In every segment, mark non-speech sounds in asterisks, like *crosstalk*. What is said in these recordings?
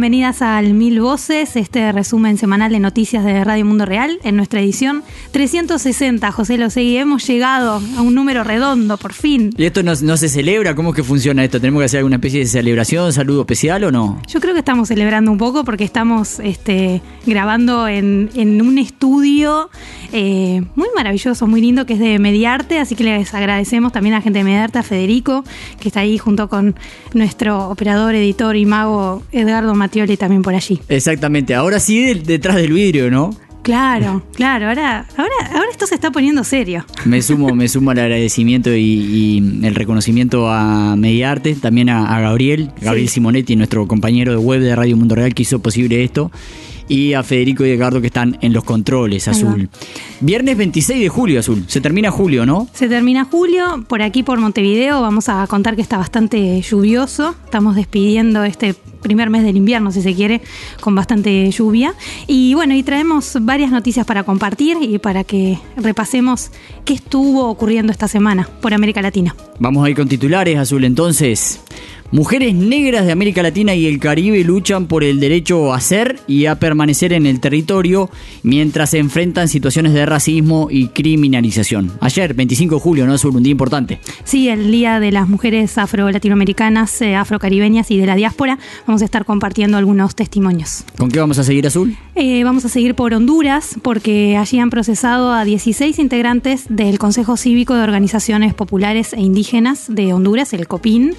Bienvenidas al Mil Voces, este resumen semanal de noticias de Radio Mundo Real, en nuestra edición 360. José Losegui, hemos llegado a un número redondo, por fin. ¿Y esto no, no se celebra? ¿Cómo es que funciona esto? ¿Tenemos que hacer alguna especie de celebración, saludo especial o no? Yo creo que estamos celebrando un poco porque estamos este, grabando en, en un estudio eh, muy maravilloso, muy lindo, que es de Mediarte, así que les agradecemos también a la gente de Mediarte, a Federico, que está ahí junto con nuestro operador, editor y mago Edgardo Mattioli también por allí. Exactamente, ahora sí de- detrás del vidrio, ¿no? Claro, *laughs* claro, ahora, ahora, ahora esto se está poniendo serio. Me sumo, me sumo al agradecimiento y, y el reconocimiento a Mediarte, también a, a Gabriel, Gabriel Sí. Simonetti, nuestro compañero de web de Radio Mundo Real que hizo posible esto, y a Federico y Edgardo que están en los controles. Azul. Viernes 26 de julio, Azul. Se termina julio, ¿no? Se termina julio, por aquí por Montevideo vamos a contar que está bastante lluvioso, estamos despidiendo este primer mes del invierno, si se quiere, con bastante lluvia. Y bueno, y traemos varias noticias para compartir y para que repasemos qué estuvo ocurriendo esta semana por América Latina. Vamos a ir con titulares, Azul. Entonces, mujeres negras de América Latina y el Caribe luchan por el derecho a ser y a permanecer en el territorio mientras se enfrentan situaciones de racismo y criminalización. Ayer, 25 de julio, ¿no? Azul, un día importante. Sí, el Día de las Mujeres Afro-Latinoamericanas, eh, Afrocaribeñas y de la diáspora, vamos a estar compartiendo algunos testimonios. ¿Con qué vamos a seguir, Azul? Eh, vamos a seguir por Honduras porque allí han procesado a 16 integrantes del Consejo Cívico de Organizaciones Populares e Indígenas de Honduras, el COPIN.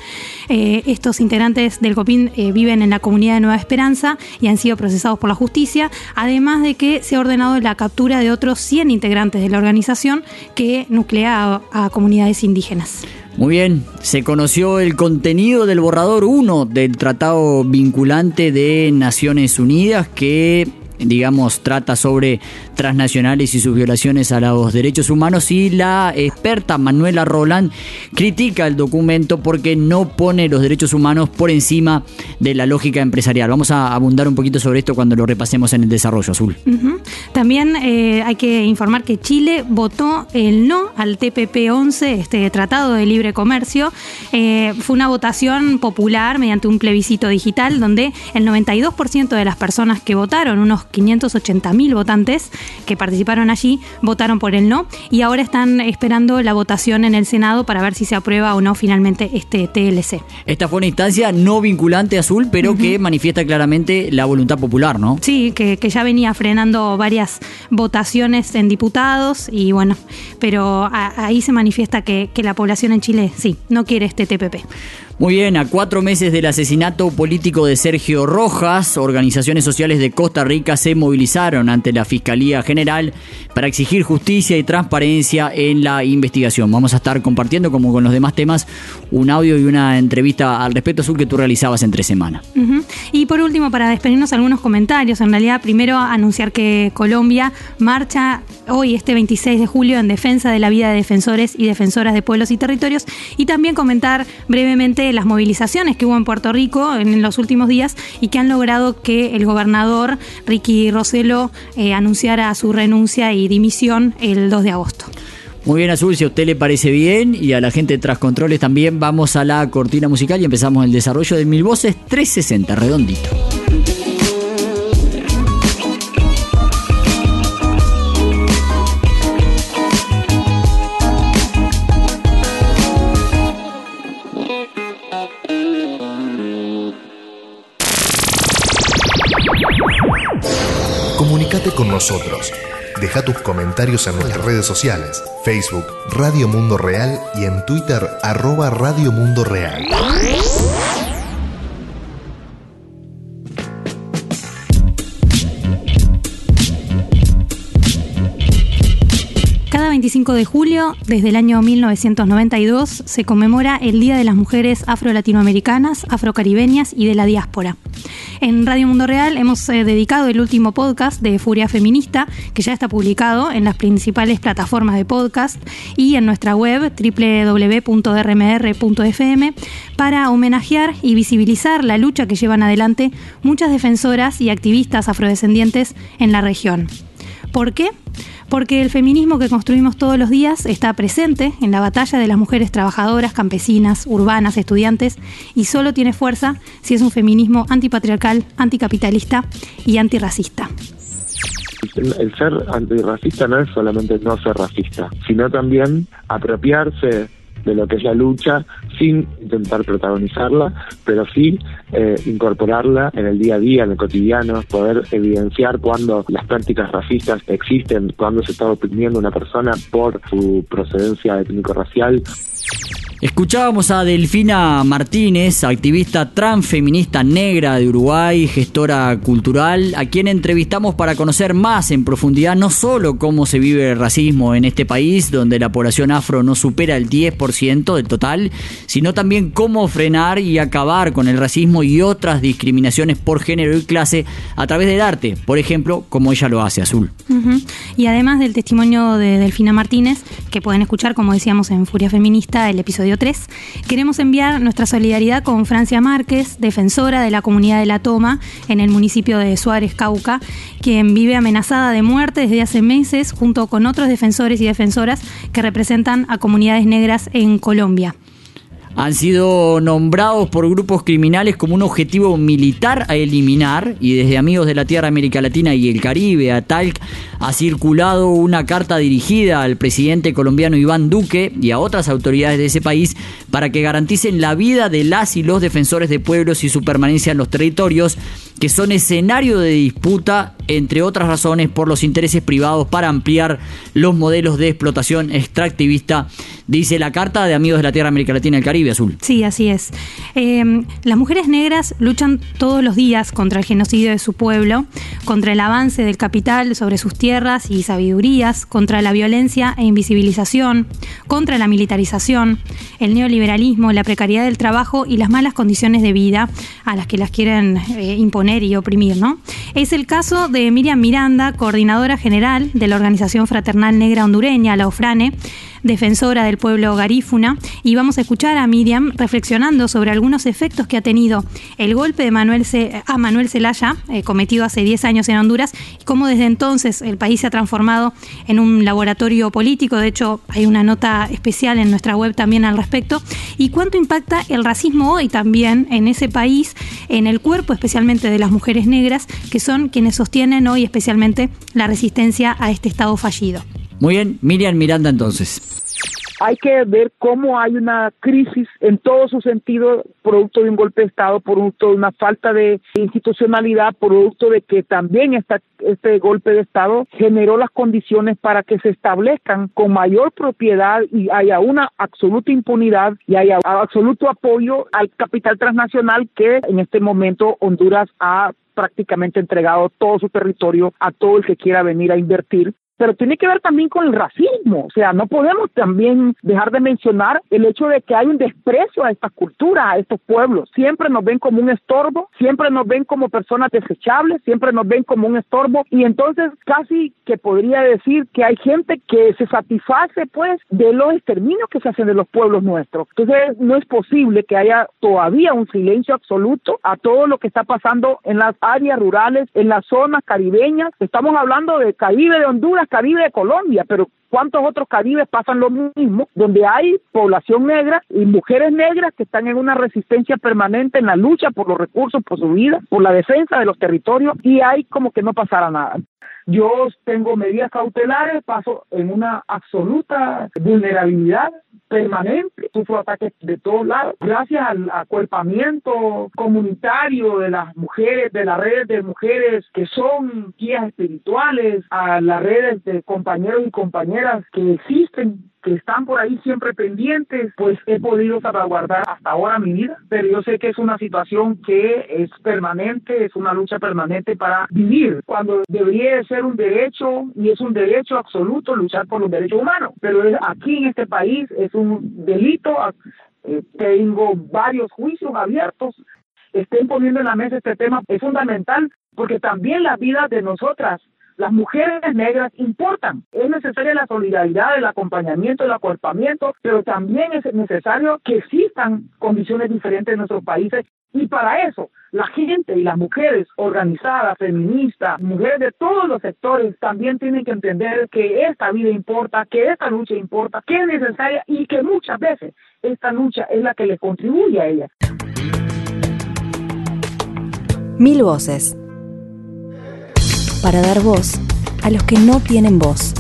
Eh, estos integrantes del COPIN eh, viven en la comunidad de Nueva Esperanza y han sido procesados por la justicia, además de que se ha ordenado la captura de otros 100 integrantes de la organización que nuclea a, a comunidades indígenas. Muy bien, se conoció el contenido del borrador 1 del Tratado Vinculante de Naciones Unidas que, digamos, trata sobre transnacionales y sus violaciones a los derechos humanos y la experta Manuela Roland critica el documento porque no pone los derechos humanos por encima de la lógica empresarial. Vamos a abundar un poquito sobre esto cuando lo repasemos en el desarrollo azul. También eh, hay que informar que Chile votó el no al TPP-11, este Tratado de Libre Comercio. Eh, fue una votación popular mediante un plebiscito digital donde el 92% de las personas que votaron, unos 580 mil votantes que participaron allí, votaron por el no y ahora están esperando la votación en el Senado para ver si se aprueba o no finalmente este TLC. Esta fue una instancia no vinculante azul, pero que manifiesta claramente la voluntad popular, ¿no? Sí, que, que ya venía frenando varias votaciones en diputados y bueno, pero a- ahí se manifiesta que, que la población en Chile sí, no quiere este TPP. Muy bien, a cuatro meses del asesinato político de Sergio Rojas, organizaciones sociales de Costa Rica se movilizaron ante la Fiscalía General para exigir justicia y transparencia en la investigación. Vamos a estar compartiendo, como con los demás temas, un audio y una entrevista al respecto azul que tú realizabas entre semana. Y por último, para despedirnos algunos comentarios, en realidad primero anunciar que Colombia marcha hoy, este 26 de julio, en defensa de la vida de defensores y defensoras de pueblos y territorios, y también comentar brevemente las movilizaciones que hubo en Puerto Rico en los últimos días y que han logrado que el gobernador Ricky Roselo eh, anunciara su renuncia y dimisión el 2 de agosto. Muy bien, Azul, si a usted le parece bien y a la gente de Tras Controles también, vamos a la cortina musical y empezamos el desarrollo de Mil Voces 360, redondito. Nosotros. Deja tus comentarios en nuestras redes sociales, Facebook Radio Mundo Real y en Twitter arroba Radio Mundo Real. 25 de julio, desde el año 1992, se conmemora el Día de las Mujeres Afro-Latinoamericanas, Afrocaribeñas y de la Diáspora. En Radio Mundo Real hemos eh, dedicado el último podcast de Furia Feminista, que ya está publicado en las principales plataformas de podcast y en nuestra web www.rmr.fm, para homenajear y visibilizar la lucha que llevan adelante muchas defensoras y activistas afrodescendientes en la región. ¿Por qué? Porque el feminismo que construimos todos los días está presente en la batalla de las mujeres trabajadoras, campesinas, urbanas, estudiantes y solo tiene fuerza si es un feminismo antipatriarcal, anticapitalista y antirracista. El ser antirracista no es solamente no ser racista, sino también apropiarse de lo que es la lucha sin intentar protagonizarla, pero sí eh, incorporarla en el día a día, en el cotidiano, poder evidenciar cuando las prácticas racistas existen, cuando se está oprimiendo una persona por su procedencia étnico-racial. Escuchábamos a Delfina Martínez, activista transfeminista negra de Uruguay, gestora cultural, a quien entrevistamos para conocer más en profundidad no solo cómo se vive el racismo en este país, donde la población afro no supera el 10% del total, sino también cómo frenar y acabar con el racismo y otras discriminaciones por género y clase a través del arte, por ejemplo, como ella lo hace, Azul. Y además del testimonio de Delfina Martínez, que pueden escuchar, como decíamos en Furia Feminista, el episodio 3, queremos enviar nuestra solidaridad con Francia Márquez, defensora de la comunidad de La Toma en el municipio de Suárez, Cauca, quien vive amenazada de muerte desde hace meses junto con otros defensores y defensoras que representan a comunidades negras en Colombia han sido nombrados por grupos criminales como un objetivo militar a eliminar y desde Amigos de la Tierra América Latina y el Caribe a Talc ha circulado una carta dirigida al presidente colombiano Iván Duque y a otras autoridades de ese país para que garanticen la vida de las y los defensores de pueblos y su permanencia en los territorios que son escenario de disputa, entre otras razones, por los intereses privados para ampliar los modelos de explotación extractivista, dice la Carta de Amigos de la Tierra América Latina y el Caribe Azul. Sí, así es. Eh, las mujeres negras luchan todos los días contra el genocidio de su pueblo, contra el avance del capital sobre sus tierras y sabidurías, contra la violencia e invisibilización, contra la militarización, el neoliberalismo, la precariedad del trabajo y las malas condiciones de vida a las que las quieren eh, imponer y oprimir, ¿no? Es el caso de Miriam Miranda, coordinadora general de la Organización Fraternal Negra Hondureña, la OFRANE, defensora del pueblo garífuna, y vamos a escuchar a Miriam reflexionando sobre algunos efectos que ha tenido el golpe de Manuel a Manuel Zelaya, eh, cometido hace 10 años en Honduras, y cómo desde entonces el país se ha transformado en un laboratorio político. De hecho, hay una nota especial en nuestra web también al respecto. Y cuánto impacta el racismo hoy también en ese país, en el cuerpo especialmente de las mujeres negras, que son quienes sostienen hoy especialmente la resistencia a este Estado fallido. Muy bien, Miriam Miranda entonces. Hay que ver cómo hay una crisis en todo su sentido, producto de un golpe de Estado, producto de una falta de institucionalidad, producto de que también este golpe de Estado generó las condiciones para que se establezcan con mayor propiedad y haya una absoluta impunidad y haya absoluto apoyo al capital transnacional que en este momento Honduras ha prácticamente entregado todo su territorio a todo el que quiera venir a invertir pero tiene que ver también con el racismo. O sea, no podemos también dejar de mencionar el hecho de que hay un desprecio a estas culturas, a estos pueblos. Siempre nos ven como un estorbo, siempre nos ven como personas desechables, siempre nos ven como un estorbo y entonces casi que podría decir que hay gente que se satisface pues de los exterminios que se hacen de los pueblos nuestros. Entonces no es posible que haya todavía un silencio absoluto a todo lo que está pasando en las áreas rurales, en las zonas caribeñas. Estamos hablando de Caribe de Honduras, Caribe de Colombia, pero ¿cuántos otros Caribes pasan lo mismo? Donde hay población negra y mujeres negras que están en una resistencia permanente en la lucha por los recursos, por su vida, por la defensa de los territorios y hay como que no pasara nada. Yo tengo medidas cautelares, paso en una absoluta vulnerabilidad permanente, sufro ataques de todos lados, gracias al acuerpamiento comunitario de las mujeres, de las redes de mujeres que son guías espirituales, a las redes de compañeros y compañeras que existen que están por ahí siempre pendientes, pues he podido salvaguardar hasta ahora mi vida, pero yo sé que es una situación que es permanente, es una lucha permanente para vivir, cuando debería ser un derecho y es un derecho absoluto luchar por los derechos humanos, pero aquí en este país es un delito, eh, tengo varios juicios abiertos, estén poniendo en la mesa este tema, es fundamental porque también la vida de nosotras las mujeres negras importan. Es necesaria la solidaridad, el acompañamiento, el acuerpamiento, pero también es necesario que existan condiciones diferentes en nuestros países y para eso, la gente y las mujeres organizadas, feministas, mujeres de todos los sectores también tienen que entender que esta vida importa, que esta lucha importa, que es necesaria y que muchas veces esta lucha es la que le contribuye a ella. Mil voces para dar voz a los que no tienen voz.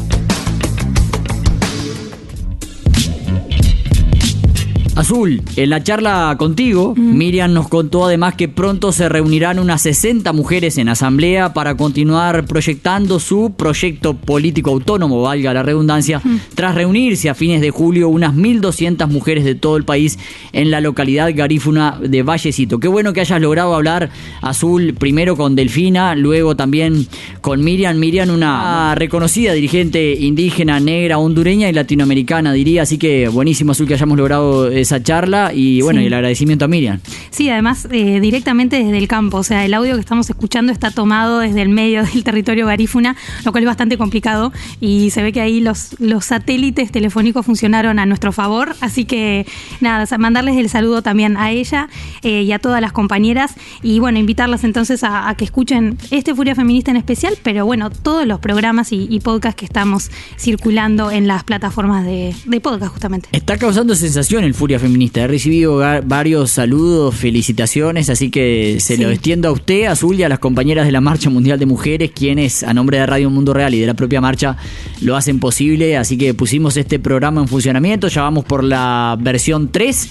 Azul, en la charla contigo, Miriam nos contó además que pronto se reunirán unas 60 mujeres en asamblea para continuar proyectando su proyecto político autónomo, valga la redundancia, tras reunirse a fines de julio unas 1.200 mujeres de todo el país en la localidad garífuna de Vallecito. Qué bueno que hayas logrado hablar, Azul, primero con Delfina, luego también con Miriam. Miriam, una reconocida dirigente indígena, negra, hondureña y latinoamericana, diría, así que buenísimo, Azul, que hayamos logrado esa charla y bueno, y el agradecimiento a Miriam. Sí, además eh, directamente desde el campo, o sea, el audio que estamos escuchando está tomado desde el medio *laughs* del territorio garífuna, lo cual es bastante complicado y se ve que ahí los, los satélites telefónicos funcionaron a nuestro favor, así que nada, mandarles el saludo también a ella eh, y a todas las compañeras y bueno, invitarlas entonces a, que escuchen este Furia Feminista en especial, pero bueno, todos los programas y, podcasts que estamos circulando en las plataformas de, de podcast justamente. Está causando sensación el Furia Feminista. He recibido varios saludos, felicitaciones, así que se lo extiendo a usted, a Azul y a las compañeras de la Marcha Mundial de Mujeres, quienes a nombre de Radio Mundo Real y de la propia marcha lo hacen posible. Así que pusimos este programa en funcionamiento, ya vamos por la versión 3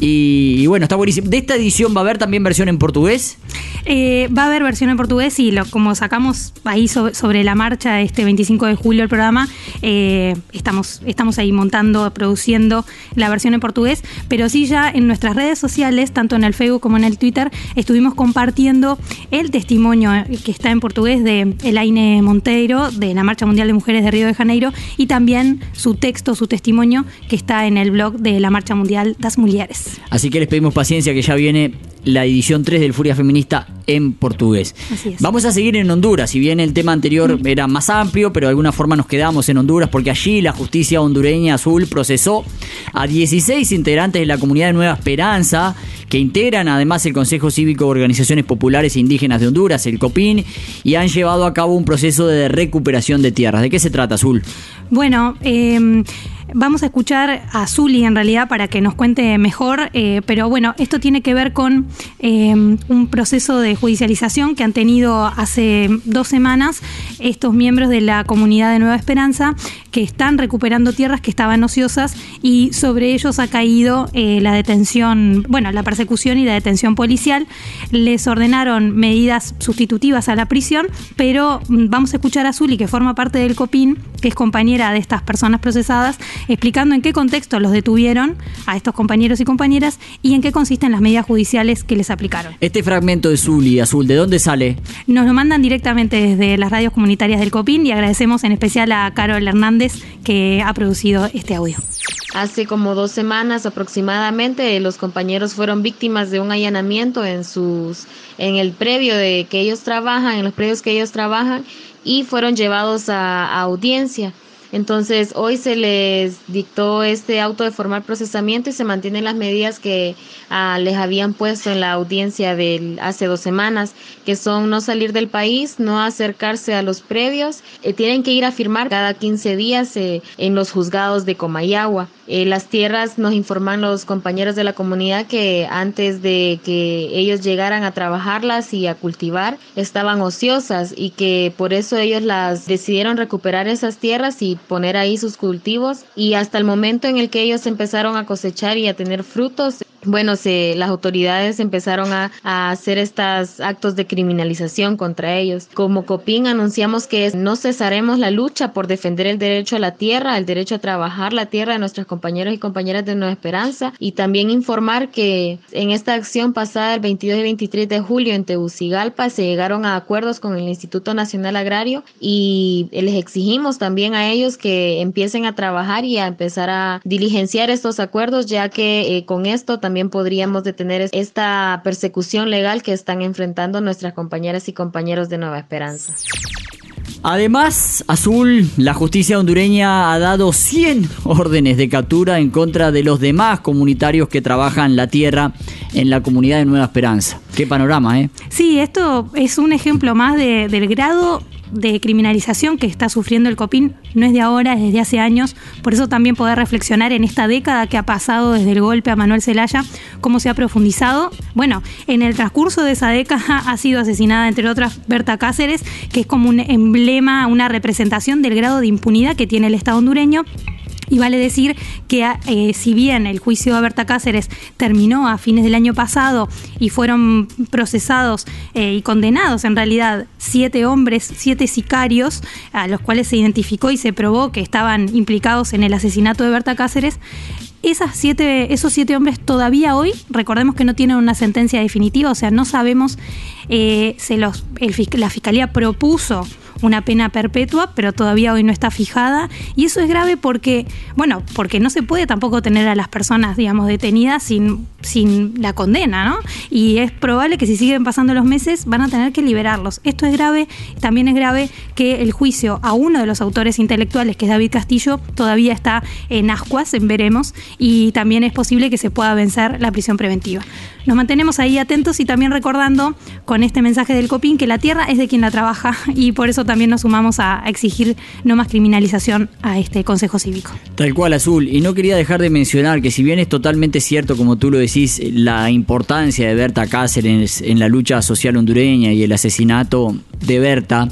y, bueno, está buenísimo. ¿De esta edición va a haber también versión en portugués? Eh, va a haber versión en portugués y como sacamos ahí sobre, la marcha este 25 de julio el programa, eh, estamos, estamos ahí montando, produciendo la versión en portugués, pero sí ya en nuestras redes sociales, tanto en el Facebook como en el Twitter, estuvimos compartiendo el testimonio que está en portugués de Elaine Monteiro, de la Marcha Mundial de Mujeres de Río de Janeiro, y también su texto, su testimonio, que está en el blog de la Marcha Mundial das Mulheres. Así que les pedimos paciencia que ya viene la edición 3 del Furia Feminista en portugués. Vamos a seguir en Honduras, si bien el tema anterior era más amplio, pero de alguna forma nos quedamos en Honduras porque allí la justicia hondureña azul procesó a 16 integrantes de la comunidad de Nueva Esperanza, que integran además el Consejo Cívico de Organizaciones Populares e Indígenas de Honduras, el COPIN, y han llevado a cabo un proceso de recuperación de tierras. ¿De qué se trata, Azul? Bueno, eh Vamos a escuchar a Zuli en realidad para que nos cuente mejor, eh, pero bueno, esto tiene que ver con eh, un proceso de judicialización que han tenido hace dos semanas estos miembros de la comunidad de Nueva Esperanza que están recuperando tierras que estaban ociosas y sobre ellos ha caído eh, la detención, bueno, la persecución y la detención policial. Les ordenaron medidas sustitutivas a la prisión, pero mm, vamos a escuchar a Zuli, que forma parte del COPIN, que es compañera de estas personas procesadas explicando en qué contexto los detuvieron a estos compañeros y compañeras y en qué consisten las medidas judiciales que les aplicaron. Este fragmento de Zuli Azul, ¿de dónde sale? Nos lo mandan directamente desde las radios comunitarias del COPIN y agradecemos en especial a Carol Hernández que ha producido este audio. Hace como dos semanas aproximadamente los compañeros fueron víctimas de un allanamiento en sus en el previo de que ellos trabajan, en los previos que ellos trabajan y fueron llevados a audiencia. Entonces, hoy se les dictó este auto de formal procesamiento y se mantienen las medidas que ah, les habían puesto en la audiencia de hace dos semanas, que son no salir del país, no acercarse a los previos, eh, tienen que ir a firmar cada 15 días eh, en los juzgados de Comayagua. Eh, las tierras nos informan los compañeros de la comunidad que antes de que ellos llegaran a trabajarlas y a cultivar estaban ociosas y que por eso ellos las decidieron recuperar esas tierras y poner ahí sus cultivos y hasta el momento en el que ellos empezaron a cosechar y a tener frutos, bueno, se, las autoridades empezaron a, a hacer estos actos de criminalización contra ellos. Como COPIN anunciamos que no cesaremos la lucha por defender el derecho a la tierra, el derecho a trabajar la tierra de nuestros compañeros y compañeras de Nueva Esperanza y también informar que en esta acción pasada el 22 y 23 de julio en Tegucigalpa se llegaron a acuerdos con el Instituto Nacional Agrario y les exigimos también a ellos que empiecen a trabajar y a empezar a diligenciar estos acuerdos ya que eh, con esto también podríamos detener esta persecución legal que están enfrentando nuestras compañeras y compañeros de Nueva Esperanza. Además, Azul, la justicia hondureña ha dado 100 órdenes de captura en contra de los demás comunitarios que trabajan la tierra en la comunidad de Nueva Esperanza. Qué panorama, ¿eh? Sí, esto es un ejemplo más de, del grado de criminalización que está sufriendo el COPIN no es de ahora, es desde hace años. Por eso también poder reflexionar en esta década que ha pasado desde el golpe a Manuel Zelaya, cómo se ha profundizado. Bueno, en el transcurso de esa década *laughs* ha sido asesinada, entre otras, Berta Cáceres, que es como un emblema, una representación del grado de impunidad que tiene el Estado hondureño y vale decir que eh, si bien el juicio de Berta Cáceres terminó a fines del año pasado y fueron procesados eh, y condenados en realidad siete hombres, siete sicarios, a los cuales se identificó y se probó que estaban implicados en el asesinato de Berta Cáceres, esas siete, esos siete hombres todavía hoy, recordemos que no tienen una sentencia definitiva, o sea, no sabemos, eh, se los, la fiscalía propuso una pena perpetua, pero todavía hoy no está fijada. Y eso es grave porque, bueno, porque no se puede tampoco tener a las personas, digamos, detenidas sin, sin la condena, ¿no? Y es probable que si siguen pasando los meses van a tener que liberarlos. Esto es grave. También es grave que el juicio a uno de los autores intelectuales, que es David Castillo, todavía está en ascuas, en veremos, y también es posible que se pueda vencer la prisión preventiva. Nos mantenemos ahí atentos y también recordando con este mensaje del COPIN que la tierra es de quien la trabaja *laughs* y por eso también nos sumamos a exigir no más criminalización a este Consejo Cívico. Tal cual, Azul. Y no quería dejar de mencionar que si bien es totalmente cierto, como tú lo decís, la importancia de Berta Cáceres en la lucha social hondureña y el asesinato de Berta,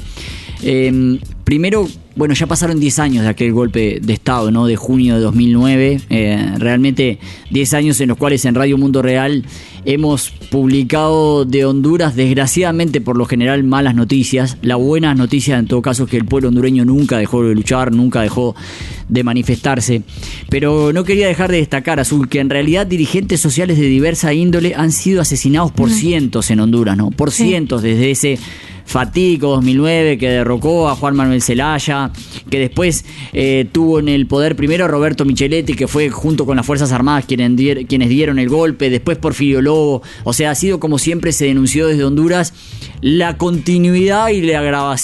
eh, primero bueno, ya pasaron 10 años de aquel golpe de Estado, ¿no? De junio de 2009. Eh, realmente 10 años en los cuales en Radio Mundo Real hemos publicado de Honduras, desgraciadamente por lo general, malas noticias. La buena noticia en todo caso es que el pueblo hondureño nunca dejó de luchar, nunca dejó de manifestarse. Pero no quería dejar de destacar, Azul, que en realidad dirigentes sociales de diversa índole han sido asesinados por cientos en Honduras, ¿no? Por cientos desde ese fatídico 2009 que derrocó a Juan Manuel Zelaya, que después eh, tuvo en el poder primero a Roberto Micheletti, que fue junto con las Fuerzas Armadas quienes, quienes dieron el golpe, después Porfirio Lobo, o sea, ha sido como siempre se denunció desde Honduras la continuidad y,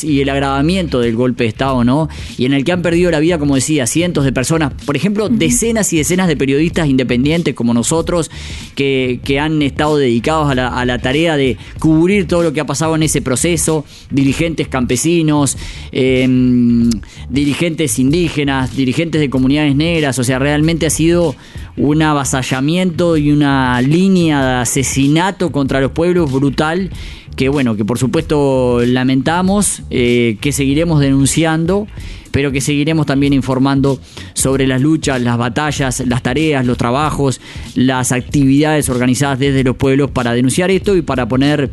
y el agravamiento del golpe de Estado, ¿no? Y en el que han perdido la vida, como decía, cientos de personas, por ejemplo, decenas y decenas de periodistas independientes como nosotros, que, que han estado dedicados a la, a la tarea de cubrir todo lo que ha pasado en ese proceso, dirigentes campesinos, em, dirigentes indígenas, dirigentes de comunidades negras, o sea, realmente ha sido un avasallamiento y una línea de asesinato contra los pueblos brutal que bueno, que por supuesto lamentamos, eh, que seguiremos denunciando, pero que seguiremos también informando sobre las luchas, las batallas, las tareas, los trabajos, las actividades organizadas desde los pueblos para denunciar esto y para poner,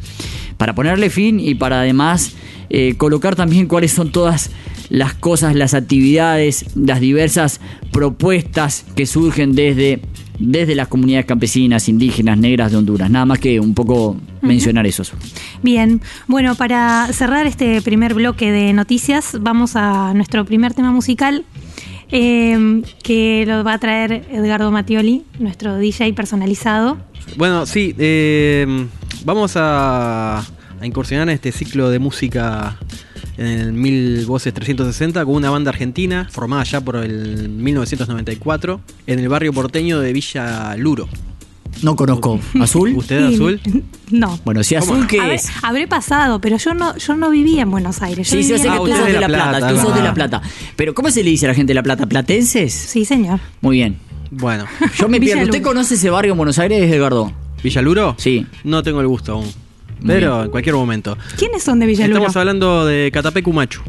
para ponerle fin y para además eh, colocar también cuáles son todas las cosas, las actividades, las diversas propuestas que surgen desde desde las comunidades campesinas, indígenas, negras de Honduras. Nada más que un poco mencionar eso. Bien, bueno, para cerrar este primer bloque de noticias, vamos a nuestro primer tema musical. Eh, que lo va a traer Edgardo Mattioli, nuestro DJ personalizado. Bueno, sí, eh, vamos a, a incursionar en este ciclo de música en el 1000 Voces 360 con una banda argentina formada ya por el 1994 en el barrio porteño de Villa Luro. No conozco. ¿Azul? *laughs* ¿Usted es azul? No. Bueno, si azul, ¿qué Habré, es? habré pasado, pero yo no, yo no vivía en Buenos Aires. Yo Sí, sí, yo sé que tú sos de. La Plata, tú sos de La ah. Plata. Pero ¿cómo se le dice a la gente de La Plata? ¿Platenses? Sí, señor. Muy bien. Bueno, Yo me *laughs* Villa pierdo. ¿Usted conoce ese barrio en Buenos Aires, Edgardo? ¿Villa Luro? Sí. No tengo el gusto aún. Pero bien. en cualquier momento. ¿Quiénes son de Villaluro? Estamos hablando de Catapecu Machu.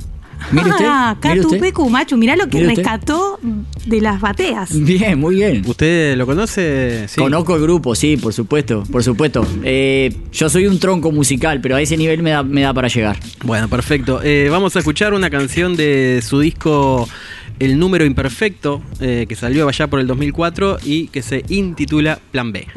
Mire usted, Ah, mire usted. Catupecu Machu, mirá lo que Mire usted. rescató de las bateas. Bien, muy bien. ¿Usted lo conoce? Sí. Conozco el grupo, sí, por supuesto, por supuesto. Eh, yo soy un tronco musical, pero a ese nivel me da, me da para llegar. Bueno, perfecto. Eh, vamos a escuchar una canción de su disco El número imperfecto, eh, que salió allá por el 2004 y que se intitula Plan B.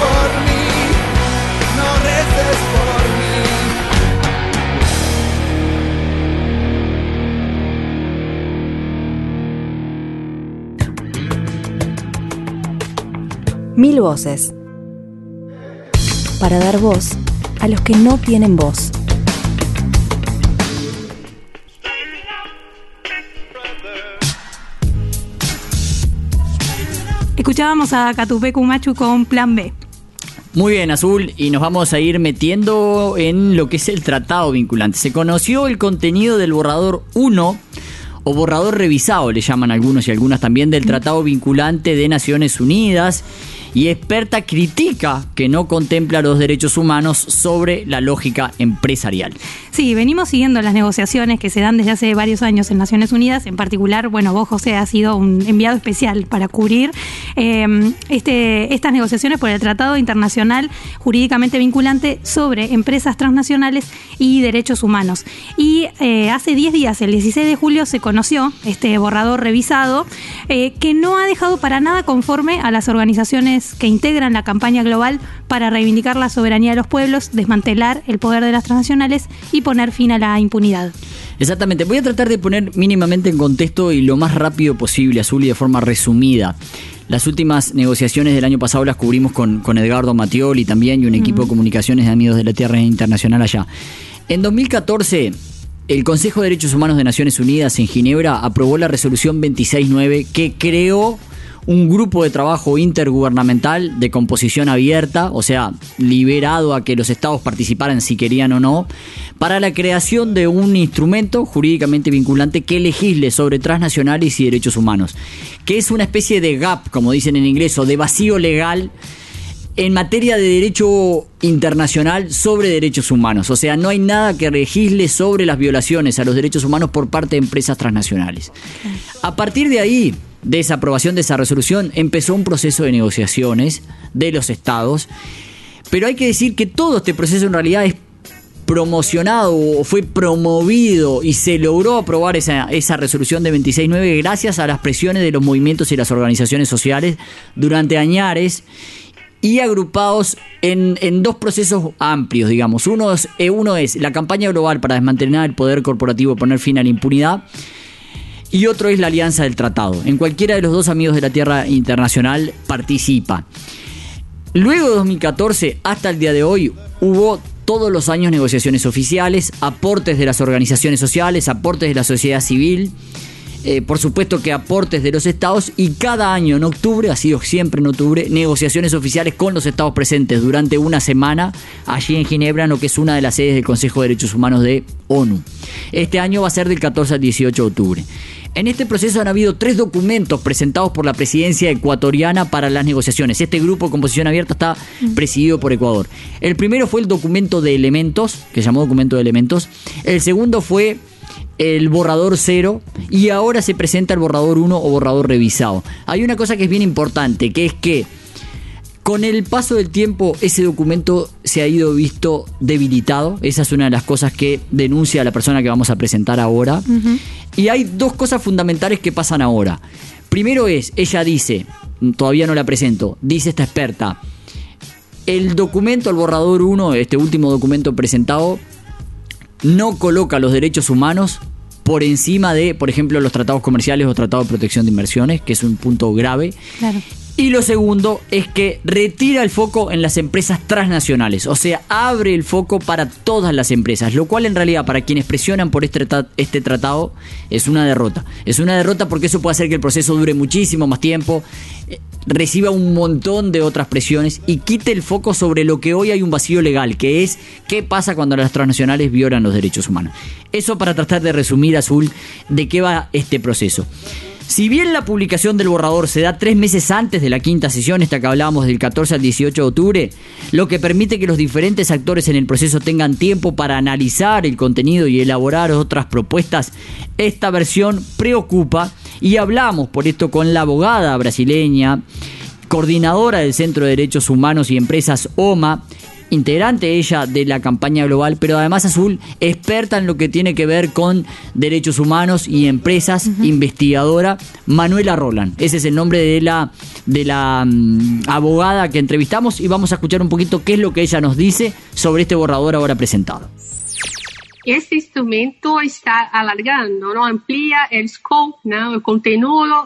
por mí, no reces por mí. Mil voces. Para dar voz a los que no tienen voz. Escuchábamos a Catupecu Machu con Plan B. Muy bien, Azul, y nos vamos a ir metiendo en lo que es el tratado vinculante. Se conoció el contenido del borrador 1 o borrador revisado, le llaman algunos y algunas también, del Tratado Vinculante de Naciones Unidas y experta critica que no contempla los derechos humanos sobre la lógica empresarial. Sí, venimos siguiendo las negociaciones que se dan desde hace varios años en Naciones Unidas. En particular, bueno, vos, José, has sido un enviado especial para cubrir eh, este, estas negociaciones por el Tratado Internacional Jurídicamente Vinculante sobre Empresas Transnacionales y Derechos Humanos. Y eh, hace 10 días, el 16 de julio, se conoció este borrador revisado eh, que no ha dejado para nada conforme a las organizaciones que integran la campaña global para reivindicar la soberanía de los pueblos, desmantelar el poder de las transnacionales y poner fin a la impunidad. Exactamente, voy a tratar de poner mínimamente en contexto y lo más rápido posible, Azul, y de forma resumida. Las últimas negociaciones del año pasado las cubrimos con, con Edgardo Matioli también y un equipo de comunicaciones de Amigos de la Tierra Internacional allá. En 2014, el Consejo de Derechos Humanos de Naciones Unidas en Ginebra aprobó la resolución 269 que creó un grupo de trabajo intergubernamental de composición abierta, o sea, liberado a que los estados participaran si querían o no, para la creación de un instrumento jurídicamente vinculante que legisle sobre transnacionales y derechos humanos, que es una especie de gap, como dicen en inglés, o de vacío legal en materia de derecho internacional sobre derechos humanos. O sea, no hay nada que legisle sobre las violaciones a los derechos humanos por parte de empresas transnacionales. A partir de ahí, de esa aprobación de esa resolución, empezó un proceso de negociaciones de los estados. Pero hay que decir que todo este proceso en realidad es promocionado o fue promovido y se logró aprobar esa, esa resolución de 26.9 gracias a las presiones de los movimientos y las organizaciones sociales durante añares y agrupados en, en dos procesos amplios, digamos. Uno es, eh, uno es la campaña global para desmantelar el poder corporativo y poner fin a la impunidad. Y otro es la alianza del tratado. En cualquiera de los dos amigos de la Tierra Internacional participa. Luego de 2014 hasta el día de hoy hubo todos los años negociaciones oficiales, aportes de las organizaciones sociales, aportes de la sociedad civil, eh, por supuesto que aportes de los estados y cada año en octubre, ha sido siempre en octubre, negociaciones oficiales con los estados presentes durante una semana allí en Ginebra, en lo que es una de las sedes del Consejo de Derechos Humanos de ONU. Este año va a ser del 14 al 18 de octubre. En este proceso han habido tres documentos presentados por la presidencia ecuatoriana para las negociaciones. Este grupo de composición abierta está presidido por Ecuador. El primero fue el documento de elementos, que se llamó documento de elementos. El segundo fue el borrador cero y ahora se presenta el borrador 1 o borrador revisado. Hay una cosa que es bien importante, que es que con el paso del tiempo ese documento se ha ido visto debilitado. Esa es una de las cosas que denuncia la persona que vamos a presentar ahora. Y hay dos cosas fundamentales que pasan ahora. Primero es, ella dice, todavía no la presento, dice esta experta, el documento, el borrador 1, este último documento presentado, no coloca los derechos humanos por encima de, por ejemplo, los tratados comerciales o tratados de protección de inversiones, que es un punto grave. Claro. Y lo segundo es que retira el foco en las empresas transnacionales, o sea, abre el foco para todas las empresas, lo cual en realidad para quienes presionan por este, este tratado es una derrota. Es una derrota porque eso puede hacer que el proceso dure muchísimo más tiempo, eh, reciba un montón de otras presiones y quite el foco sobre lo que hoy hay un vacío legal, que es qué pasa cuando las transnacionales violan los derechos humanos. Eso para tratar de resumir, Azul, de qué va este proceso. Si bien la publicación del borrador se da tres meses antes de la quinta sesión, esta que hablábamos del 14 al 18 de octubre, lo que permite que los diferentes actores en el proceso tengan tiempo para analizar el contenido y elaborar otras propuestas, esta versión preocupa. Y hablamos por esto con la abogada brasileña, coordinadora del Centro de Derechos Humanos y Empresas OMA, integrante ella de la campaña global, pero además Azul, experta en lo que tiene que ver con derechos humanos y empresas, investigadora, Manuela Roland. Ese es el nombre de la, de la mm, abogada que entrevistamos y vamos a escuchar un poquito qué es lo que ella nos dice sobre este borrador ahora presentado. Este instrumento está alargando, ¿no? amplía el scope, ¿no? el contenido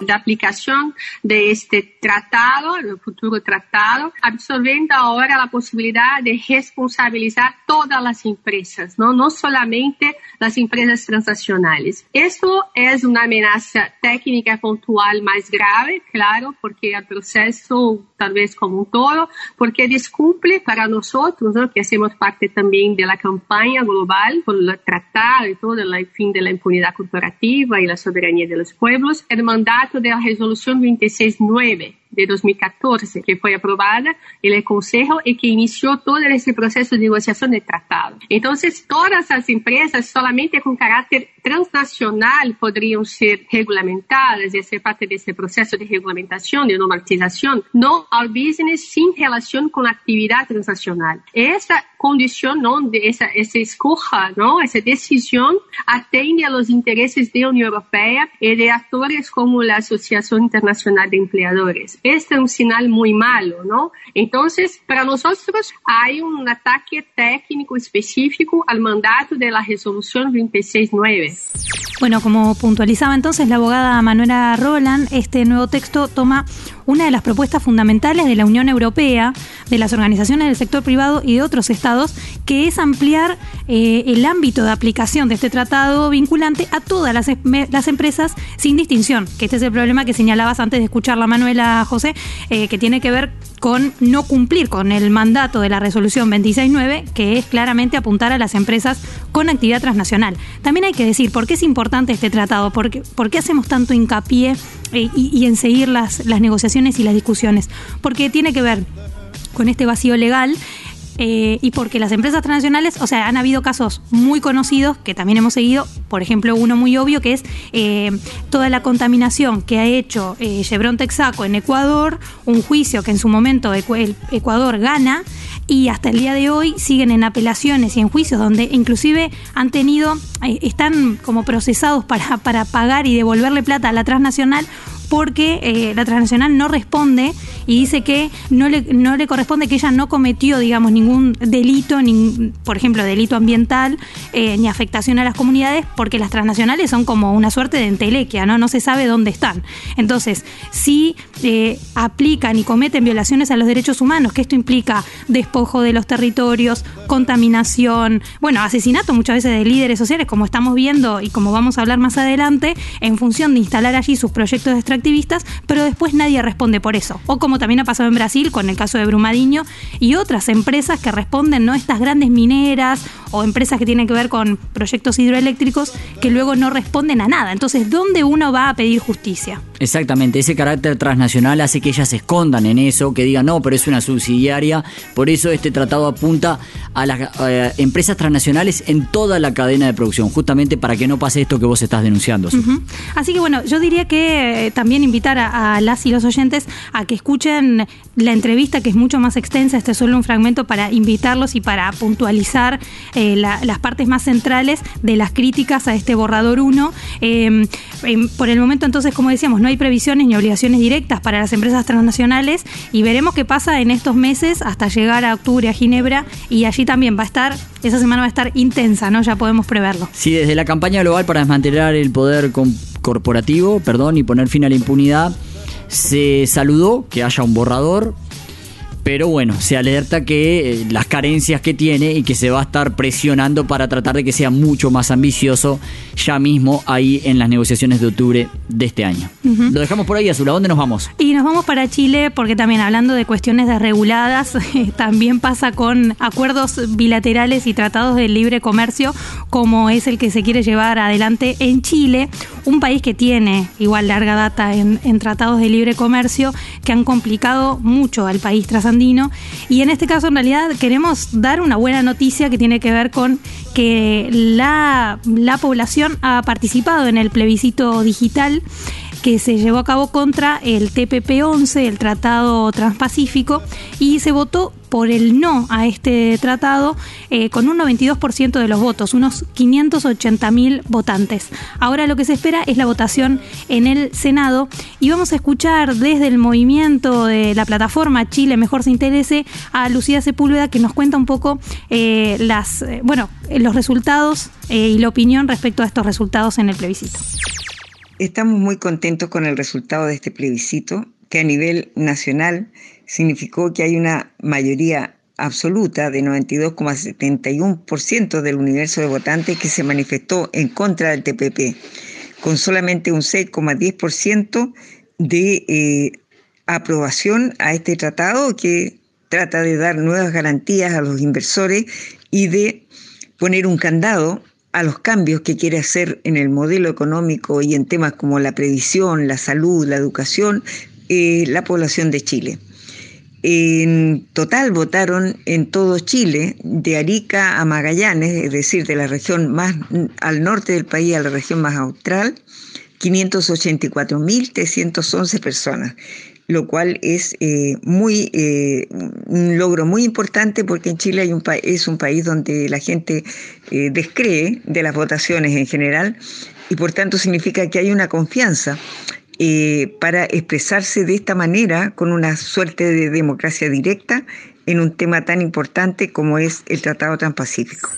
de aplicación de este tratado, el futuro tratado, absorbiendo ahora la posibilidad de responsabilizar todas las empresas, no, no solamente las empresas transnacionales. Esto es una amenaza técnica puntual más grave, claro, porque el proceso tal vez como un todo, porque descumple para nosotros, ¿no? que hacemos parte también de la campaña global por el tratado y todo el fin de la impunidad corporativa y la soberanía de los pueblos, el mandato de la resolución 26.9 de 2014, que fue aprobada en el Consejo y que inició todo ese proceso de negociación de tratado. Entonces, todas las empresas solamente con carácter transnacional podrían ser regulamentadas y ser parte de ese proceso de regulamentación, de normalización, no al business sin relación con la actividad transnacional. Esa condición, ¿no? de esa, esa escoja, ¿no? esa decisión, atiende a los intereses de la Unión Europea y de actores como la Asociación Internacional de Empleadores. Este es un señal muy malo, ¿no? Entonces, para nosotros hay un ataque técnico específico al mandato de la resolución 26.9. Bueno, como puntualizaba entonces la abogada Manuela Roland, este nuevo texto toma una de las propuestas fundamentales de la Unión Europea, de las organizaciones del sector privado y de otros estados, que es ampliar eh, el ámbito de aplicación de este tratado vinculante a todas las, las, empresas sin distinción, que este es el problema que señalabas antes de escuchar la Manuela José, eh, que tiene que ver con no cumplir con el mandato de la resolución 26.9, que es claramente apuntar a las empresas con actividad transnacional. También hay que decir por qué es importante este tratado, por qué, por qué hacemos tanto hincapié eh, y, y en seguir las, las negociaciones y las discusiones, porque tiene que ver con este vacío legal eh, y porque las empresas transnacionales, o sea, han habido casos muy conocidos que también hemos seguido, por ejemplo, uno muy obvio que es eh, toda la contaminación que ha hecho eh, Chevron Texaco en Ecuador, un juicio que en su momento Ecuador gana y hasta el día de hoy siguen en apelaciones y en juicios donde inclusive han tenido, están como procesados para, para pagar y devolverle plata a la transnacional porque eh, la transnacional no responde y dice que no le, no le corresponde que ella no cometió, digamos, ningún delito, ni, por ejemplo, delito ambiental, eh, ni afectación a las comunidades, porque las transnacionales son como una suerte de entelequia, ¿no? No se sabe dónde están. Entonces, si eh, aplican y cometen violaciones a los derechos humanos, que esto implica despojo de los territorios, contaminación, bueno, asesinato muchas veces de líderes sociales, como estamos viendo y como vamos a hablar más adelante, en función de instalar allí sus proyectos de extracción activistas, pero después nadie responde por eso. O como también ha pasado en Brasil con el caso de Brumadinho y otras empresas que responden, ¿no? Estas grandes mineras o empresas que tienen que ver con proyectos hidroeléctricos que luego no responden a nada. Entonces, ¿dónde uno va a pedir justicia? Exactamente, ese carácter transnacional hace que ellas se escondan en eso, que digan, no, pero es una subsidiaria. Por eso este tratado apunta a las eh, empresas transnacionales en toda la cadena de producción, justamente para que no pase esto que vos estás denunciando. Así que bueno, yo diría que eh, también invitar a, las y los oyentes a que escuchen la entrevista, que es mucho más extensa. Este es solo un fragmento para invitarlos y para puntualizar eh, las partes más centrales de las críticas a este borrador 1. Em, em, por el momento, entonces, como decíamos, no hay previsiones ni obligaciones directas para las empresas transnacionales y veremos qué pasa en estos meses hasta llegar a octubre a Ginebra y allí también va a estar, esa semana va a estar intensa, ¿no? Ya podemos preverlo. Sí, desde la campaña global para desmantelar el poder corporativo, perdón, y poner fin a impunidad, se saludó que haya un borrador pero bueno, se alerta que eh, las carencias que tiene y que se va a estar presionando para tratar de que sea mucho más ambicioso ya mismo ahí en las negociaciones de octubre de este año. Lo dejamos por ahí, Azul, ¿a dónde nos vamos? Y nos vamos para Chile porque también hablando de cuestiones desreguladas, *laughs* también pasa con acuerdos bilaterales y tratados de libre comercio como es el que se quiere llevar adelante en Chile, un país que tiene igual larga data en, en tratados de libre comercio que han complicado mucho al país tras y en este caso, en realidad, queremos dar una buena noticia que tiene que ver con que la, la población ha participado en el plebiscito digital que se llevó a cabo contra el TPP-11, el Tratado Transpacífico, y se votó por el no a este tratado eh, con un 92% de los votos, unos 580 mil votantes. Ahora lo que se espera es la votación en el Senado y vamos a escuchar desde el movimiento de la plataforma Chile Mejor se interese a Lucía Sepúlveda que nos cuenta un poco eh, las, eh, bueno, los resultados y la opinión respecto a estos resultados en el plebiscito. Estamos muy contentos con el resultado de este plebiscito, que a nivel nacional significó que hay una mayoría absoluta de 92,71% del universo de votantes que se manifestó en contra del TPP, con solamente un 6,10% de eh, aprobación a este tratado que trata de dar nuevas garantías a los inversores y de poner un candado a los cambios que quiere hacer en el modelo económico y en temas como la previsión, la salud, la educación, eh, la población de Chile. En total votaron en todo Chile, de Arica a Magallanes, es decir, de la región más al norte del país a la región más austral, 584.311 personas, lo cual es eh, muy eh, un logro muy importante porque en Chile hay un es un país donde la gente eh, descree de las votaciones en general y por tanto significa que hay una confianza para expresarse de esta manera, con una suerte de democracia directa, en un tema tan importante como es el Tratado Transpacífico.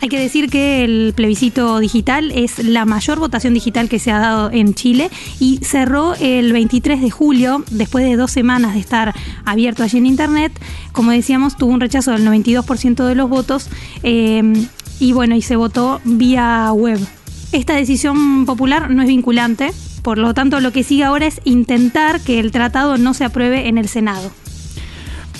Hay que decir que el plebiscito digital es la mayor votación digital que se ha dado en Chile y cerró el 23 de julio, después de dos semanas de estar abierto allí en Internet. Como decíamos, tuvo un rechazo del 92% de los votos eh, y bueno, y se votó vía web. Esta decisión popular no es vinculante, por lo tanto, lo que sigue ahora es intentar que el tratado no se apruebe en el Senado.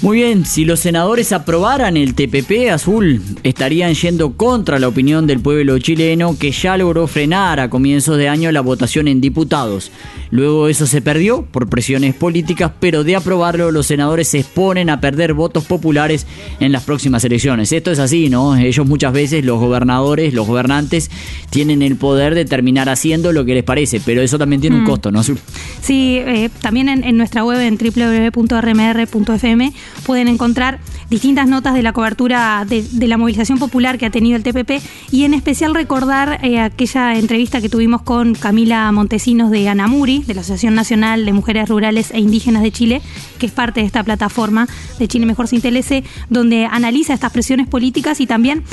Muy bien, si los senadores aprobaran el TPP azul, estarían yendo contra la opinión del pueblo chileno que ya logró frenar a comienzos de año la votación en diputados. Luego eso se perdió por presiones políticas, pero de aprobarlo los senadores se exponen a perder votos populares en las próximas elecciones. Esto es así, ¿no? Ellos muchas veces, los gobernadores, los gobernantes, tienen el poder de terminar haciendo lo que les parece, pero eso también tiene un Mm. costo, ¿no? Azul? Sí, eh, también en, en nuestra web en www.rmr.fm pueden encontrar distintas notas de la cobertura de, la movilización popular que ha tenido el TPP y en especial recordar eh, aquella entrevista que tuvimos con Camila Montesinos de Anamuri, de la Asociación Nacional de Mujeres Rurales e Indígenas de Chile, que es parte de esta plataforma de Chile Mejor Sin TLC, donde analiza estas presiones políticas y también,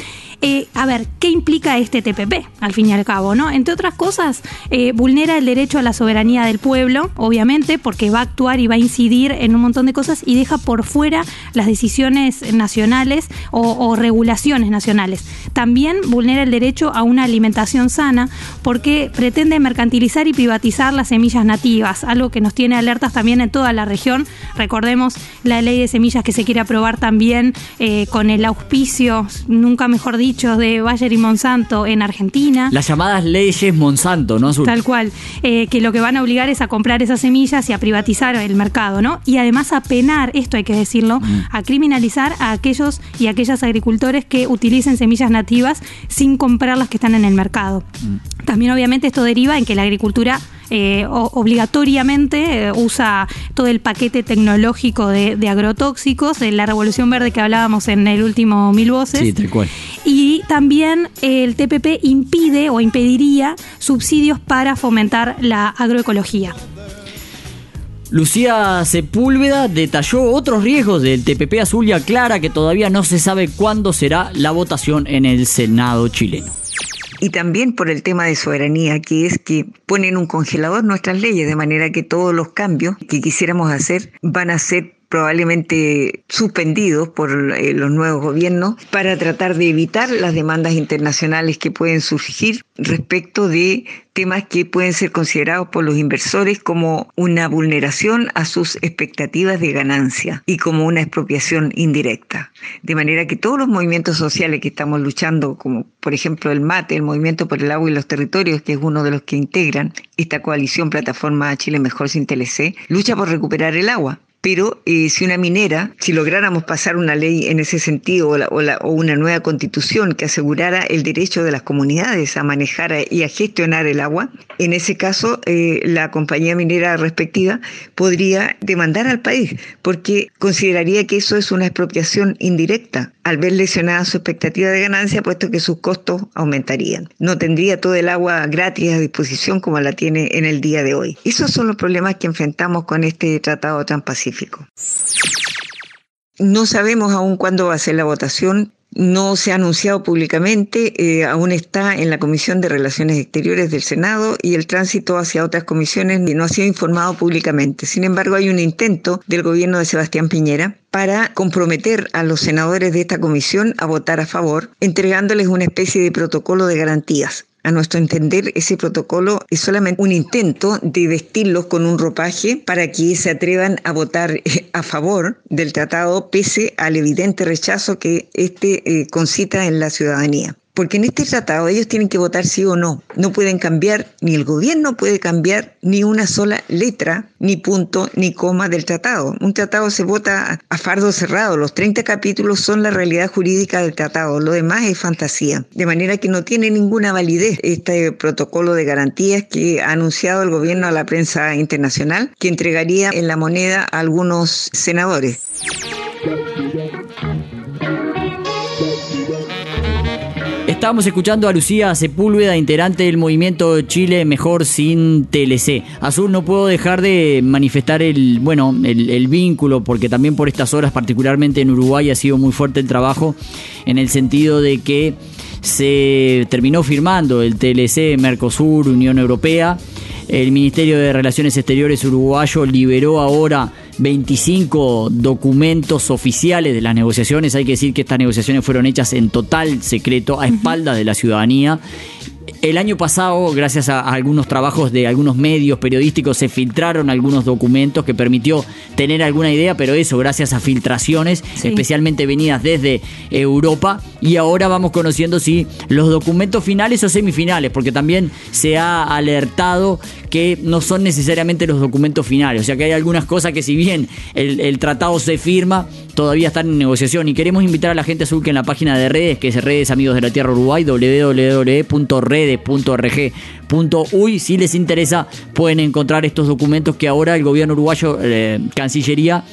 eh, a ver, ¿qué implica este TPP al fin y al cabo? ¿no? Entre otras cosas, eh, vulnera el derecho a la soberanía del pueblo, obviamente, porque va a actuar y va a incidir en un montón de cosas y deja por fuera las decisiones nacionales o, o regulaciones nacionales. También vulnera el derecho a una alimentación sana porque pretende mercantilizar y privatizar las semillas nativas, algo que nos tiene alertas también en toda la región. Recordemos la ley de semillas que se quiere aprobar también eh, con el auspicio, nunca mejor dicho, de Bayer y Monsanto en Argentina. Las llamadas leyes Monsanto, ¿no? Azul? Tal cual, eh, que lo que van a obligar es a comprar esas semillas y a privatizar el mercado, ¿no? Y además a penar, esto hay que decirlo, a criminalizar a aquellos y aquellas agricultores que utilicen semillas nativas sin comprar las que están en el mercado. También obviamente esto deriva en que la agricultura eh, o- obligatoriamente eh, usa todo el paquete tecnológico de, de agrotóxicos, de la revolución verde que hablábamos en el último Mil Voces. Sí, tal cual. Y también el TPP impide o impediría subsidios para fomentar la agroecología. Lucía Sepúlveda detalló otros riesgos del TPP azul y aclara que todavía no se sabe cuándo será la votación en el Senado chileno. y también por el tema de soberanía, que es que ponen un congelador nuestras leyes, de manera que todos los cambios que quisiéramos hacer van a ser probablemente suspendidos por eh, los nuevos gobiernos para tratar de evitar las demandas internacionales que pueden surgir respecto de temas que pueden ser considerados por los inversores como una vulneración a sus expectativas de ganancia y como una expropiación indirecta. De manera que todos los movimientos sociales que estamos luchando, como por ejemplo el MATE, el Movimiento por el Agua y los Territorios, que es uno de los que integran esta coalición Plataforma Chile Mejor sin TLC, lucha por recuperar el agua. Pero eh, si una minera, si lográramos pasar una ley en ese sentido o, la- o la- o una nueva constitución que asegurara el derecho de las comunidades a manejar y a gestionar el agua, en ese caso eh, la compañía minera respectiva podría demandar al país porque consideraría que eso es una expropiación indirecta al ver lesionada su expectativa de ganancia, puesto que sus costos aumentarían. No tendría todo el agua gratis a disposición como la tiene en el día de hoy. Esos son los problemas que enfrentamos con este Tratado Transpacífico. No sabemos aún cuándo va a ser la votación. No se ha anunciado públicamente, eh, aún está en la Comisión de Relaciones Exteriores del Senado y el tránsito hacia otras comisiones no ha sido informado públicamente. Sin embargo, hay un intento del gobierno de Sebastián Piñera para comprometer a los senadores de esta comisión a votar a favor, entregándoles una especie de protocolo de garantías. A nuestro entender, ese protocolo es solamente un intento de vestirlos con un ropaje para que se atrevan a votar eh, a favor del tratado, pese al evidente rechazo que este eh, concita en la ciudadanía. Porque en este tratado ellos tienen que votar sí o no. No pueden cambiar, ni el gobierno puede cambiar ni una sola letra, ni punto, ni coma del tratado. Un tratado se vota a fardo cerrado. Los 30 capítulos son la realidad jurídica del tratado. Lo demás es fantasía. De manera que no tiene ninguna validez este protocolo de garantías que ha anunciado el gobierno a la prensa internacional, que entregaría en la moneda a algunos senadores. Estábamos escuchando a Lucía Sepúlveda, integrante del movimiento Chile Mejor Sin TLC. Azul, no puedo dejar de manifestar el, bueno, el, el, vínculo, porque también por estas horas, particularmente en Uruguay, ha sido muy fuerte el trabajo, en el sentido de que se terminó firmando el TLC Mercosur, Unión Europea. El Ministerio de Relaciones Exteriores uruguayo liberó ahora 25 documentos oficiales de las negociaciones. Hay que decir que estas negociaciones fueron hechas en total secreto, a espaldas de la ciudadanía. El año pasado, gracias a algunos trabajos de algunos medios periodísticos, se filtraron algunos documentos que permitió tener alguna idea, pero eso gracias a filtraciones, sí. especialmente venidas desde Europa. Y ahora vamos conociendo si los documentos finales o semifinales, porque también se ha alertado que no son necesariamente los documentos finales. O sea que hay algunas cosas que si bien el, el tratado se firma, todavía están en negociación. Y queremos invitar a la gente azul que en la página de redes, que es Redes Amigos de la Tierra Uruguay, www.redes.rg.uy, si les interesa, pueden encontrar estos documentos que ahora el gobierno uruguayo, eh, Cancillería,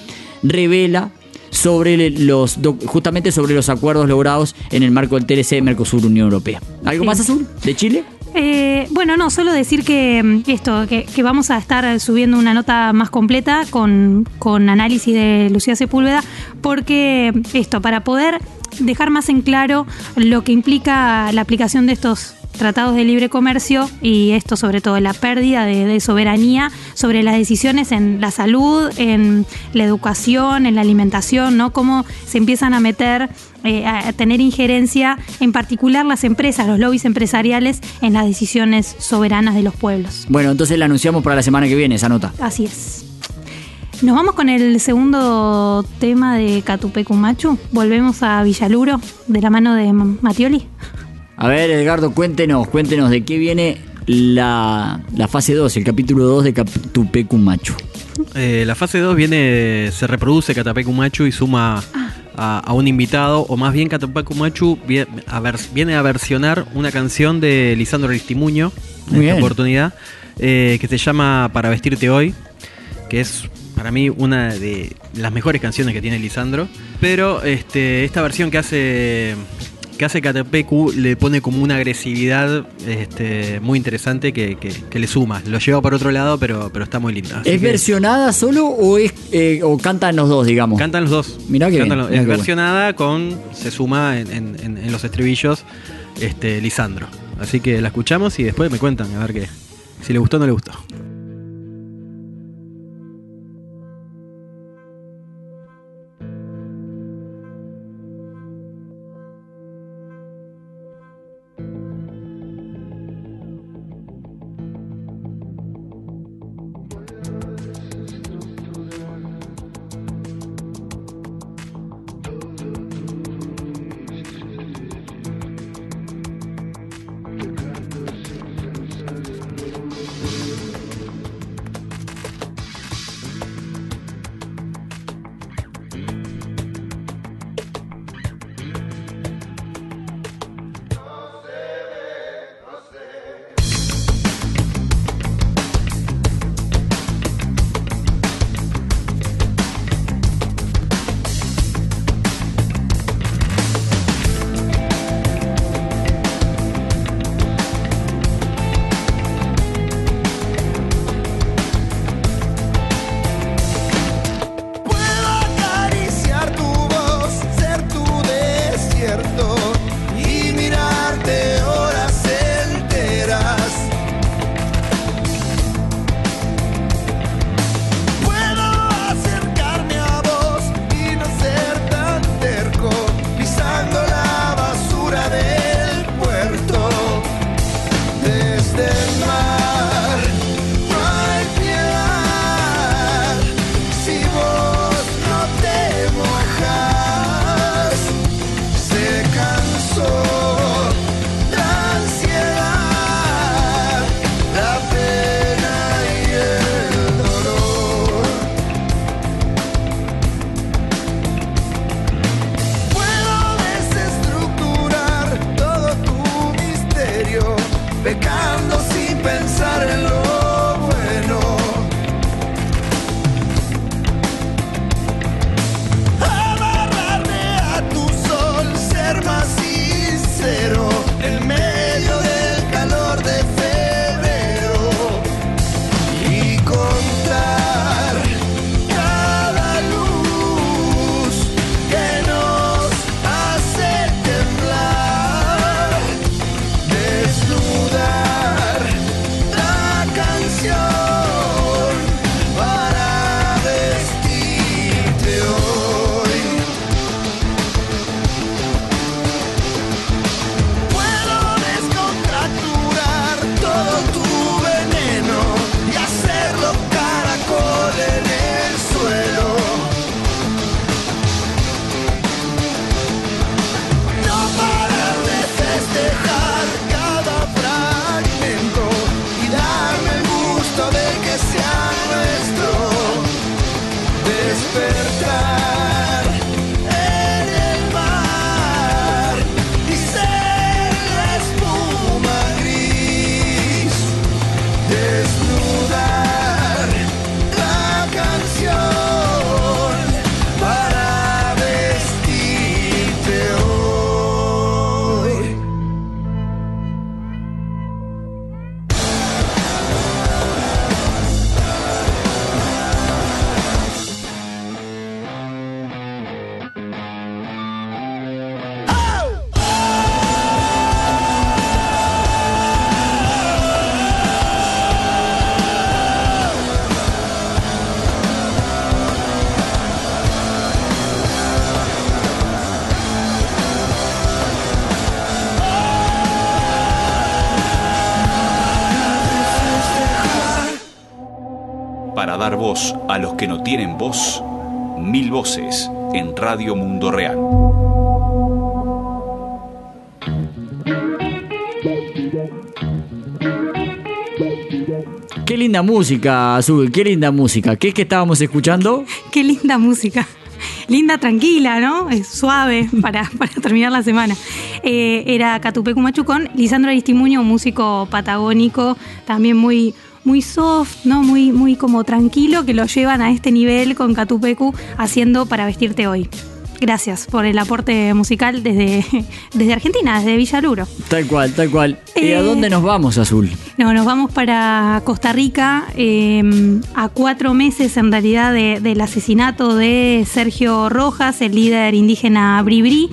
revela sobre los justamente sobre los acuerdos logrados en el marco del TLC Mercosur Unión Europea. ¿Algo más azul de Chile? Eh, bueno, no, solo decir que mm, esto, que, que, vamos a estar subiendo una nota más completa con, con análisis de Lucía Sepúlveda, porque esto, para poder dejar más en claro lo que implica la aplicación de estos tratados de libre comercio y esto sobre todo la pérdida de, de, soberanía sobre las decisiones en la salud, en la educación, en la alimentación, ¿no? Cómo se empiezan a meter, eh, a tener injerencia, en particular las empresas, los lobbies empresariales, en las decisiones soberanas de los pueblos. Bueno, entonces la anunciamos para la semana que viene, esa nota. Así es. Nos vamos con el segundo tema de Catupecumachu. Volvemos a Villaluro, de la mano de Matioli. A ver, Edgardo, cuéntenos, cuéntenos de qué viene la, la fase 2, el capítulo 2 de Catupecu Machu. Eh, la fase 2 viene, se reproduce Catapecu Machu y suma a, a, un invitado, o más bien Catapecu Machu viene a, ver, viene a versionar una canción de Lisandro Aristimuño en Muy esta bien. oportunidad, eh, que se llama Para vestirte hoy, que es para mí una de las mejores canciones que tiene Lisandro. Pero este, esta versión que hace que hace Catapecu le pone como una agresividad este, muy interesante que, que, que, le suma. Lo lleva por otro lado, pero, pero está muy linda. ¿Es versionada solo o es eh, o cantan los dos, digamos? Cantan los dos. Mirá que Cantan bien, los- mirá es versionada con. se suma en, en- en- en los estribillos este, Lisandro. Así que la escuchamos y después me cuentan a ver qué. Si le gustó o no le gustó. Que no tienen voz, mil voces en Radio Mundo Real. Qué linda música, Azul, qué linda música. ¿Qué es que estábamos escuchando? Qué linda música. Linda, tranquila, ¿no? Es suave para, *laughs* para terminar la semana. Eh, era Catupecu Machucón, Lisandro Aristimuño, un músico patagónico, también muy, muy soft, ¿no? Muy, muy como tranquilo, que lo llevan a este nivel con Catupecu haciendo para vestirte hoy. Gracias por el aporte musical desde, *laughs* desde Argentina, desde Villaluro. Tal cual, tal cual. ¿Y a Eh, dónde nos vamos, Azul? No, nos vamos para Costa Rica eh, a cuatro meses en realidad de- del asesinato de Sergio Rojas, el líder indígena Bribri.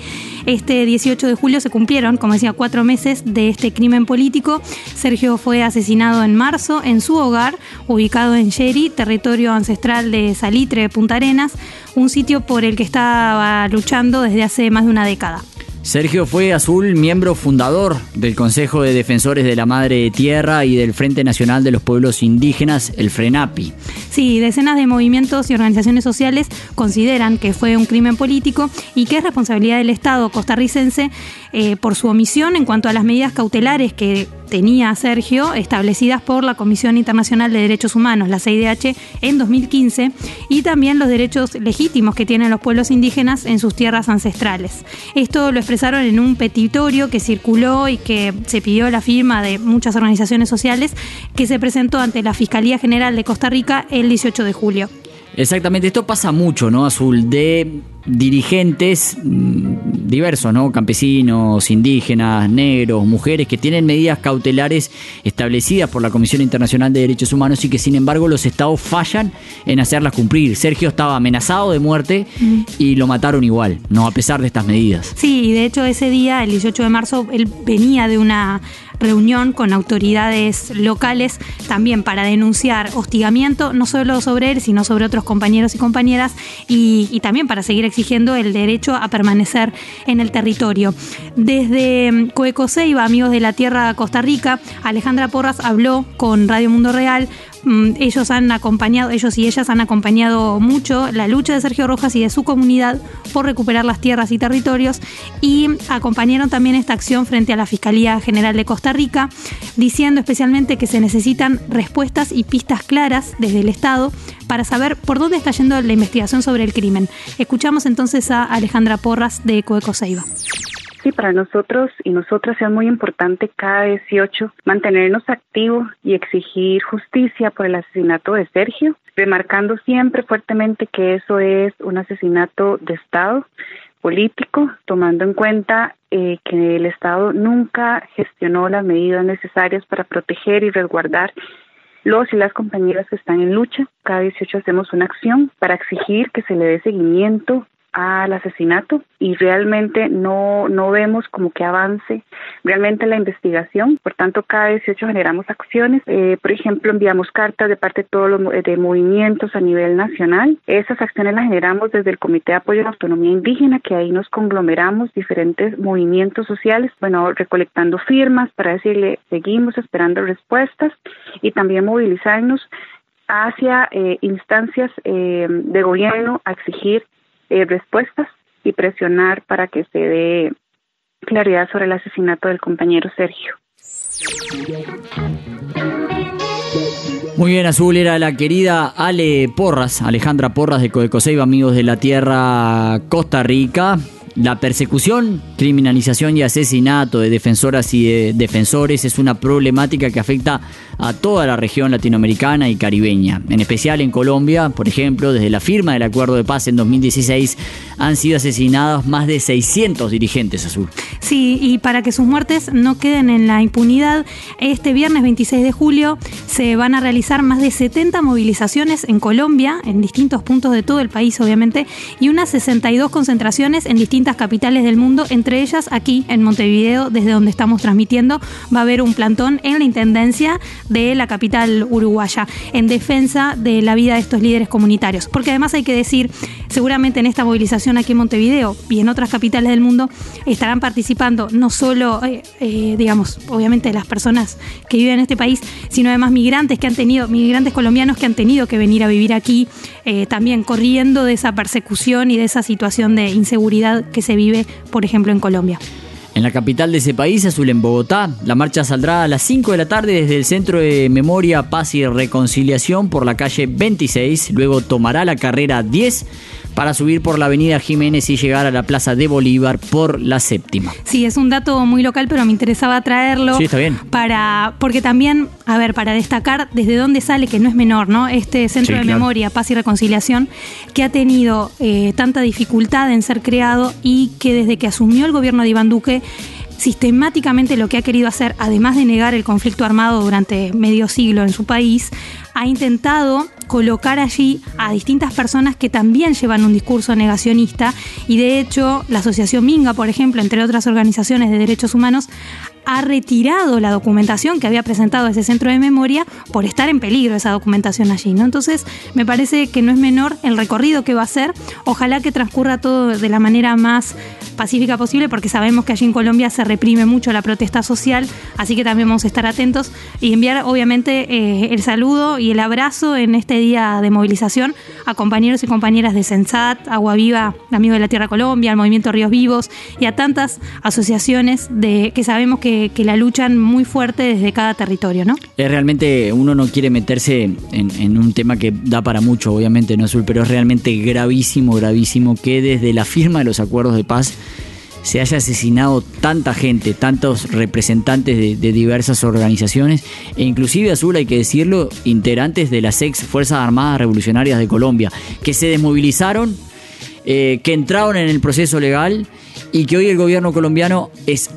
Este 18 de julio se cumplieron, como decía, cuatro meses de este crimen político. Sergio fue asesinado en marzo en su hogar, ubicado en Yeri, territorio ancestral de Salitre, Punta Arenas, un sitio por el que estaba luchando desde hace más de una década. Sergio fue Azul, miembro fundador del Consejo de Defensores de la Madre Tierra y del Frente Nacional de los Pueblos Indígenas, el FRENAPI. Sí, decenas de movimientos y organizaciones sociales consideran que fue un crimen político y que es responsabilidad del Estado costarricense eh, por su omisión en cuanto a las medidas cautelares que tenía Sergio establecidas por la Comisión Internacional de Derechos Humanos, la CIDH, en 2015 y también los derechos legítimos que tienen los pueblos indígenas en sus tierras ancestrales. Esto lo expresaron en un petitorio que circuló y que se pidió la firma de muchas organizaciones sociales que se presentó ante la Fiscalía General de Costa Rica el 18 de julio. Exactamente, esto pasa mucho, ¿no, Azul? De dirigentes mm, diversos, ¿no? Campesinos, indígenas, negros, mujeres, que tienen medidas cautelares establecidas por la Comisión Internacional de Derechos Humanos y que sin embargo los estados fallan en hacerlas cumplir. Sergio estaba amenazado de muerte y lo mataron igual, ¿no? A pesar de estas medidas. Sí, y de hecho ese día, el 18 de marzo, él venía de una reunión con autoridades locales también para denunciar hostigamiento, no solo sobre él, sino sobre otros compañeros y compañeras, y, también para seguir exigiendo el derecho a permanecer en el territorio. Desde mm, Coecoseiba, Amigos de la Tierra Costa Rica, Alejandra Porras habló con Radio Mundo Real. Mm, Ellos han acompañado, ellos y ellas han acompañado mucho la lucha de Sergio Rojas y de su comunidad por recuperar las tierras y territorios y acompañaron también esta acción frente a la Fiscalía General de Costa Rica, diciendo especialmente que se necesitan respuestas y pistas claras desde el Estado para saber por dónde está yendo la investigación sobre el crimen. Escuchamos entonces a Alejandra Porras de Coecoseiba. Sí, para nosotros y nosotras es muy importante cada 18 mantenernos activos y exigir justicia por el asesinato de Sergio, remarcando siempre fuertemente que eso es un asesinato de Estado político, tomando en cuenta eh, que el Estado nunca gestionó las medidas necesarias para proteger y resguardar los y las compañeras que están en lucha. Cada 18 hacemos una acción para exigir que se le dé seguimiento al asesinato y realmente no, no vemos como que avance realmente la investigación. Por tanto, cada 18 generamos acciones. Eh, por ejemplo, enviamos cartas de parte de todos los de movimientos a nivel nacional. Esas acciones las generamos desde el Comité de Apoyo a la Autonomía Indígena, que ahí nos conglomeramos diferentes movimientos sociales, bueno, recolectando firmas para decirle, seguimos esperando respuestas y también movilizarnos hacia eh, instancias eh, de gobierno a exigir eh, respuestas y presionar para que se dé claridad sobre el asesinato del compañero Sergio. Muy bien, Azul era la querida Ale Porras, Alejandra Porras de Coecoseiba, Amigos de la Tierra, Costa Rica. La persecución, criminalización y asesinato de defensoras y de defensores es una problemática que afecta a toda la región latinoamericana y caribeña. En especial en Colombia, por ejemplo, desde la firma del acuerdo de paz en 2016 han sido asesinados más de 600 dirigentes azul. Sí, y para que sus muertes no queden en la impunidad, este viernes 26 de julio se van a realizar más de 70 movilizaciones en Colombia, en distintos puntos de todo el país obviamente, y unas 62 concentraciones en distintas capitales del mundo, entre ellas aquí en Montevideo, desde donde estamos transmitiendo, va a haber un plantón en la Intendencia de la capital uruguaya, en defensa de la vida de estos líderes comunitarios. Porque además hay que decir, seguramente en esta movilización aquí en Montevideo y en otras capitales del mundo estarán participando no solo, eh, eh, digamos, obviamente las personas que viven en este país, sino además migrantes que han tenido, migrantes colombianos que han tenido que venir a vivir aquí, eh, también corriendo de esa persecución y de esa situación de inseguridad que se vive, por ejemplo, en Colombia. En la capital de ese país, Azul, en Bogotá, la marcha saldrá a las 5 de la tarde desde el Centro de Memoria, Paz y Reconciliación por la calle 26, luego tomará la carrera 10 para subir por la avenida Jiménez y llegar a la Plaza de Bolívar por la séptima. Sí, es un dato muy local, pero me interesaba traerlo. Sí, está bien. Para, porque también, a ver, para destacar desde dónde sale, que no es menor, ¿no? Este Centro Sí, de claro. Memoria, Paz y Reconciliación, que ha tenido eh, tanta dificultad en ser creado y que desde que asumió el gobierno de Iván Duque, sistemáticamente lo que ha querido hacer, además de negar el conflicto armado durante medio siglo en su país, ha intentado colocar allí a distintas personas que también llevan un discurso negacionista. Y de hecho la Asociación Minga, por ejemplo, entre otras organizaciones de derechos humanos, ha retirado la documentación que había presentado ese centro de memoria por estar en peligro esa documentación allí. ¿no? Entonces, me parece que no es menor el recorrido que va a hacer. Ojalá que transcurra todo de la manera más pacífica posible, porque sabemos que allí en Colombia se reprime mucho la protesta social, así que también vamos a estar atentos y enviar, obviamente, eh, el saludo y el abrazo en este día de movilización a compañeros y compañeras de Sensat, Agua Viva, Amigos de la Tierra Colombia, al Movimiento Ríos Vivos y a tantas asociaciones de, que sabemos que, que la luchan muy fuerte desde cada territorio, ¿no? Es realmente, uno no quiere meterse en, un tema que da para mucho, obviamente, no Azul, pero es realmente gravísimo, gravísimo que desde la firma de los acuerdos de paz se haya asesinado tanta gente, tantos representantes de, de diversas organizaciones, e inclusive Azul, hay que decirlo, integrantes de las ex Fuerzas Armadas Revolucionarias de Colombia, que se desmovilizaron, eh, que entraron en el proceso legal y que hoy el gobierno colombiano es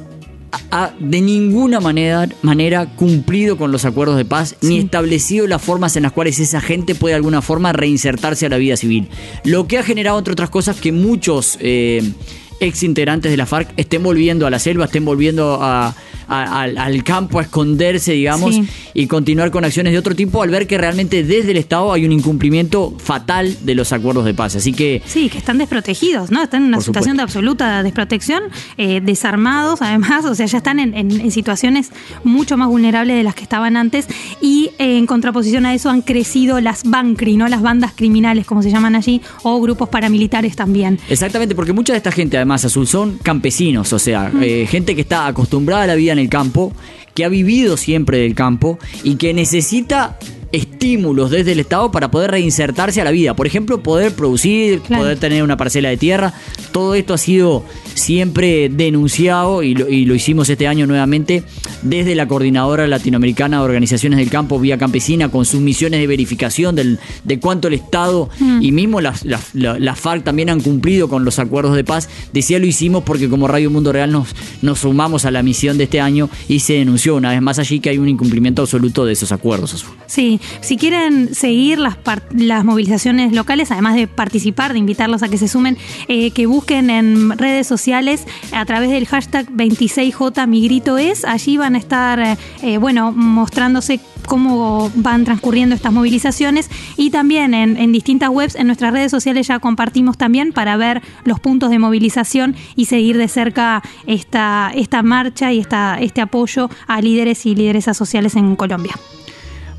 ha de ninguna manera, manera cumplido con los acuerdos de paz ni establecido las formas en las cuales esa gente puede de alguna forma reinsertarse a la vida civil. Lo que ha generado, entre otras cosas, que muchos eh, ex integrantes de la FARC estén volviendo a la selva, estén volviendo a- a- al, al campo a esconderse, digamos, Sí. y continuar con acciones de otro tipo al ver que realmente desde el Estado hay un incumplimiento fatal de los acuerdos de paz. Así que Sí, que están desprotegidos, ¿no? Están en una situación de absoluta desprotección, eh, desarmados además, o sea, ya están en, en- en situaciones mucho más vulnerables de las que estaban antes y eh, en contraposición a eso han crecido las bancri, ¿no? Las bandas criminales, como se llaman allí, o grupos paramilitares también. Exactamente, porque mucha de esta gente, además, Azul, son campesinos, o sea, eh, gente que está acostumbrada a la vida en el campo, que ha vivido siempre del campo y que necesita estímulos desde el Estado para poder reinsertarse a la vida. Por ejemplo, poder producir, Claro. poder tener una parcela de tierra. Todo esto ha sido siempre denunciado y lo, y lo hicimos este año nuevamente desde la Coordinadora Latinoamericana de Organizaciones del Campo Vía Campesina con sus misiones de verificación del- de cuánto el Estado Mm. y mismo las, las, la- las FARC también han cumplido con los acuerdos de paz. Decía lo hicimos porque como Radio Mundo Real nos, nos sumamos a la misión de este año y se denunció una vez más allí que hay un incumplimiento absoluto de esos acuerdos. Sí, si quieren seguir las, movilizaciones locales, además de participar, de invitarlos a que se sumen, eh, que busquen en redes sociales a través del hashtag 26J Mi Grito Es. Allí van a estar, eh, bueno, mostrándose cómo van transcurriendo estas movilizaciones y también en, en distintas webs, en nuestras redes sociales ya compartimos también para ver los puntos de movilización y seguir de cerca esta, esta marcha y esta, este apoyo a líderes y lideresas sociales en Colombia.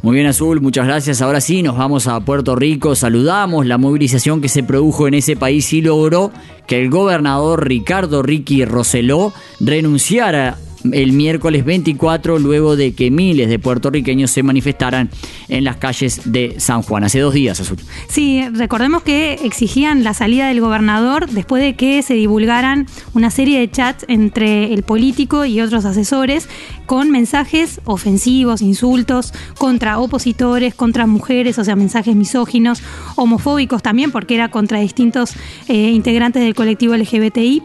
Muy bien, Azul, muchas gracias. Ahora sí, nos vamos a Puerto Rico. Saludamos la movilización que se produjo en ese país y logró que el gobernador Ricardo Ricky Roseló renunciara el miércoles 24 luego de que miles de puertorriqueños se manifestaran en las calles de San Juan. Hace dos días, Azul. Sí, recordemos que exigían la salida del gobernador después de que se divulgaran una serie de chats entre el político y otros asesores con mensajes ofensivos, insultos contra opositores, contra mujeres, o sea, mensajes misóginos, homofóbicos también, porque era contra distintos eh, integrantes del colectivo LGBTI.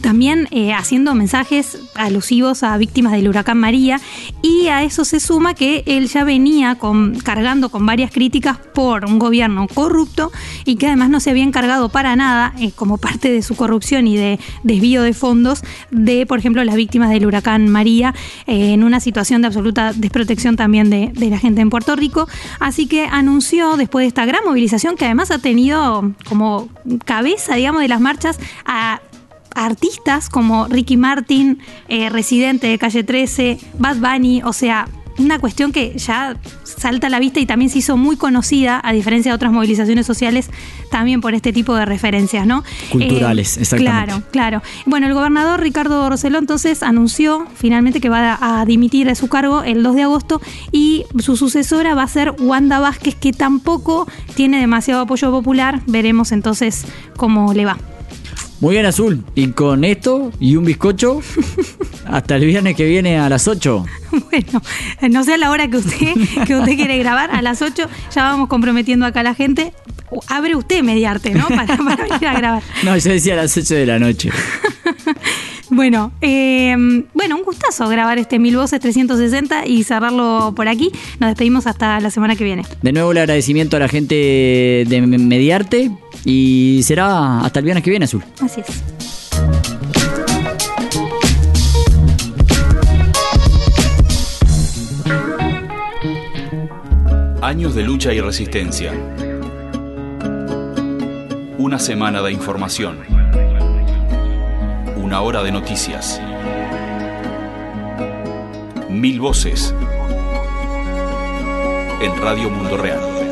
También eh, haciendo mensajes alusivos a víctimas del huracán María y a eso se suma que él ya venía cargando con varias críticas por un gobierno corrupto y que además no se había encargado para nada, eh, como parte de su corrupción y de desvío de fondos, de, por ejemplo, las víctimas del huracán María, eh, en una situación de absoluta desprotección también de, de la gente en Puerto Rico. Así que anunció, después de esta gran movilización, que además ha tenido como cabeza, digamos, de las marchas a artistas como Ricky Martin, eh, residente de Calle 13, Bad Bunny, o sea, una cuestión que ya salta a la vista y también se hizo muy conocida, a diferencia de otras movilizaciones sociales, también por este tipo de referencias, ¿no? Culturales, Eh, exactamente. Claro, claro. Bueno, el gobernador Ricardo Roseló entonces anunció finalmente que va a dimitir de su cargo el 2 de agosto y su sucesora va a ser Wanda Vázquez, que tampoco tiene demasiado apoyo popular. Veremos entonces cómo le va. Muy bien, Azul. Y con esto y un bizcocho, *laughs* hasta el viernes que viene a las 8. *laughs* Bueno, no sé a la hora que usted, que usted quiere grabar, a las 8 ya vamos comprometiendo acá a la gente. Abre usted mediarte, ¿no? Para, *laughs* para venir a grabar. No, yo decía a las 8 de la noche. Bueno, eh, bueno, un gustazo grabar este Mil Voces 360 y cerrarlo por aquí. Nos despedimos hasta la semana que viene. De nuevo el agradecimiento a la gente de Mediarte y será hasta el viernes que viene, Azul. Así es. Años de lucha y resistencia. Una semana de información. Una hora de noticias. Mil voces. En Radio Mundo Real.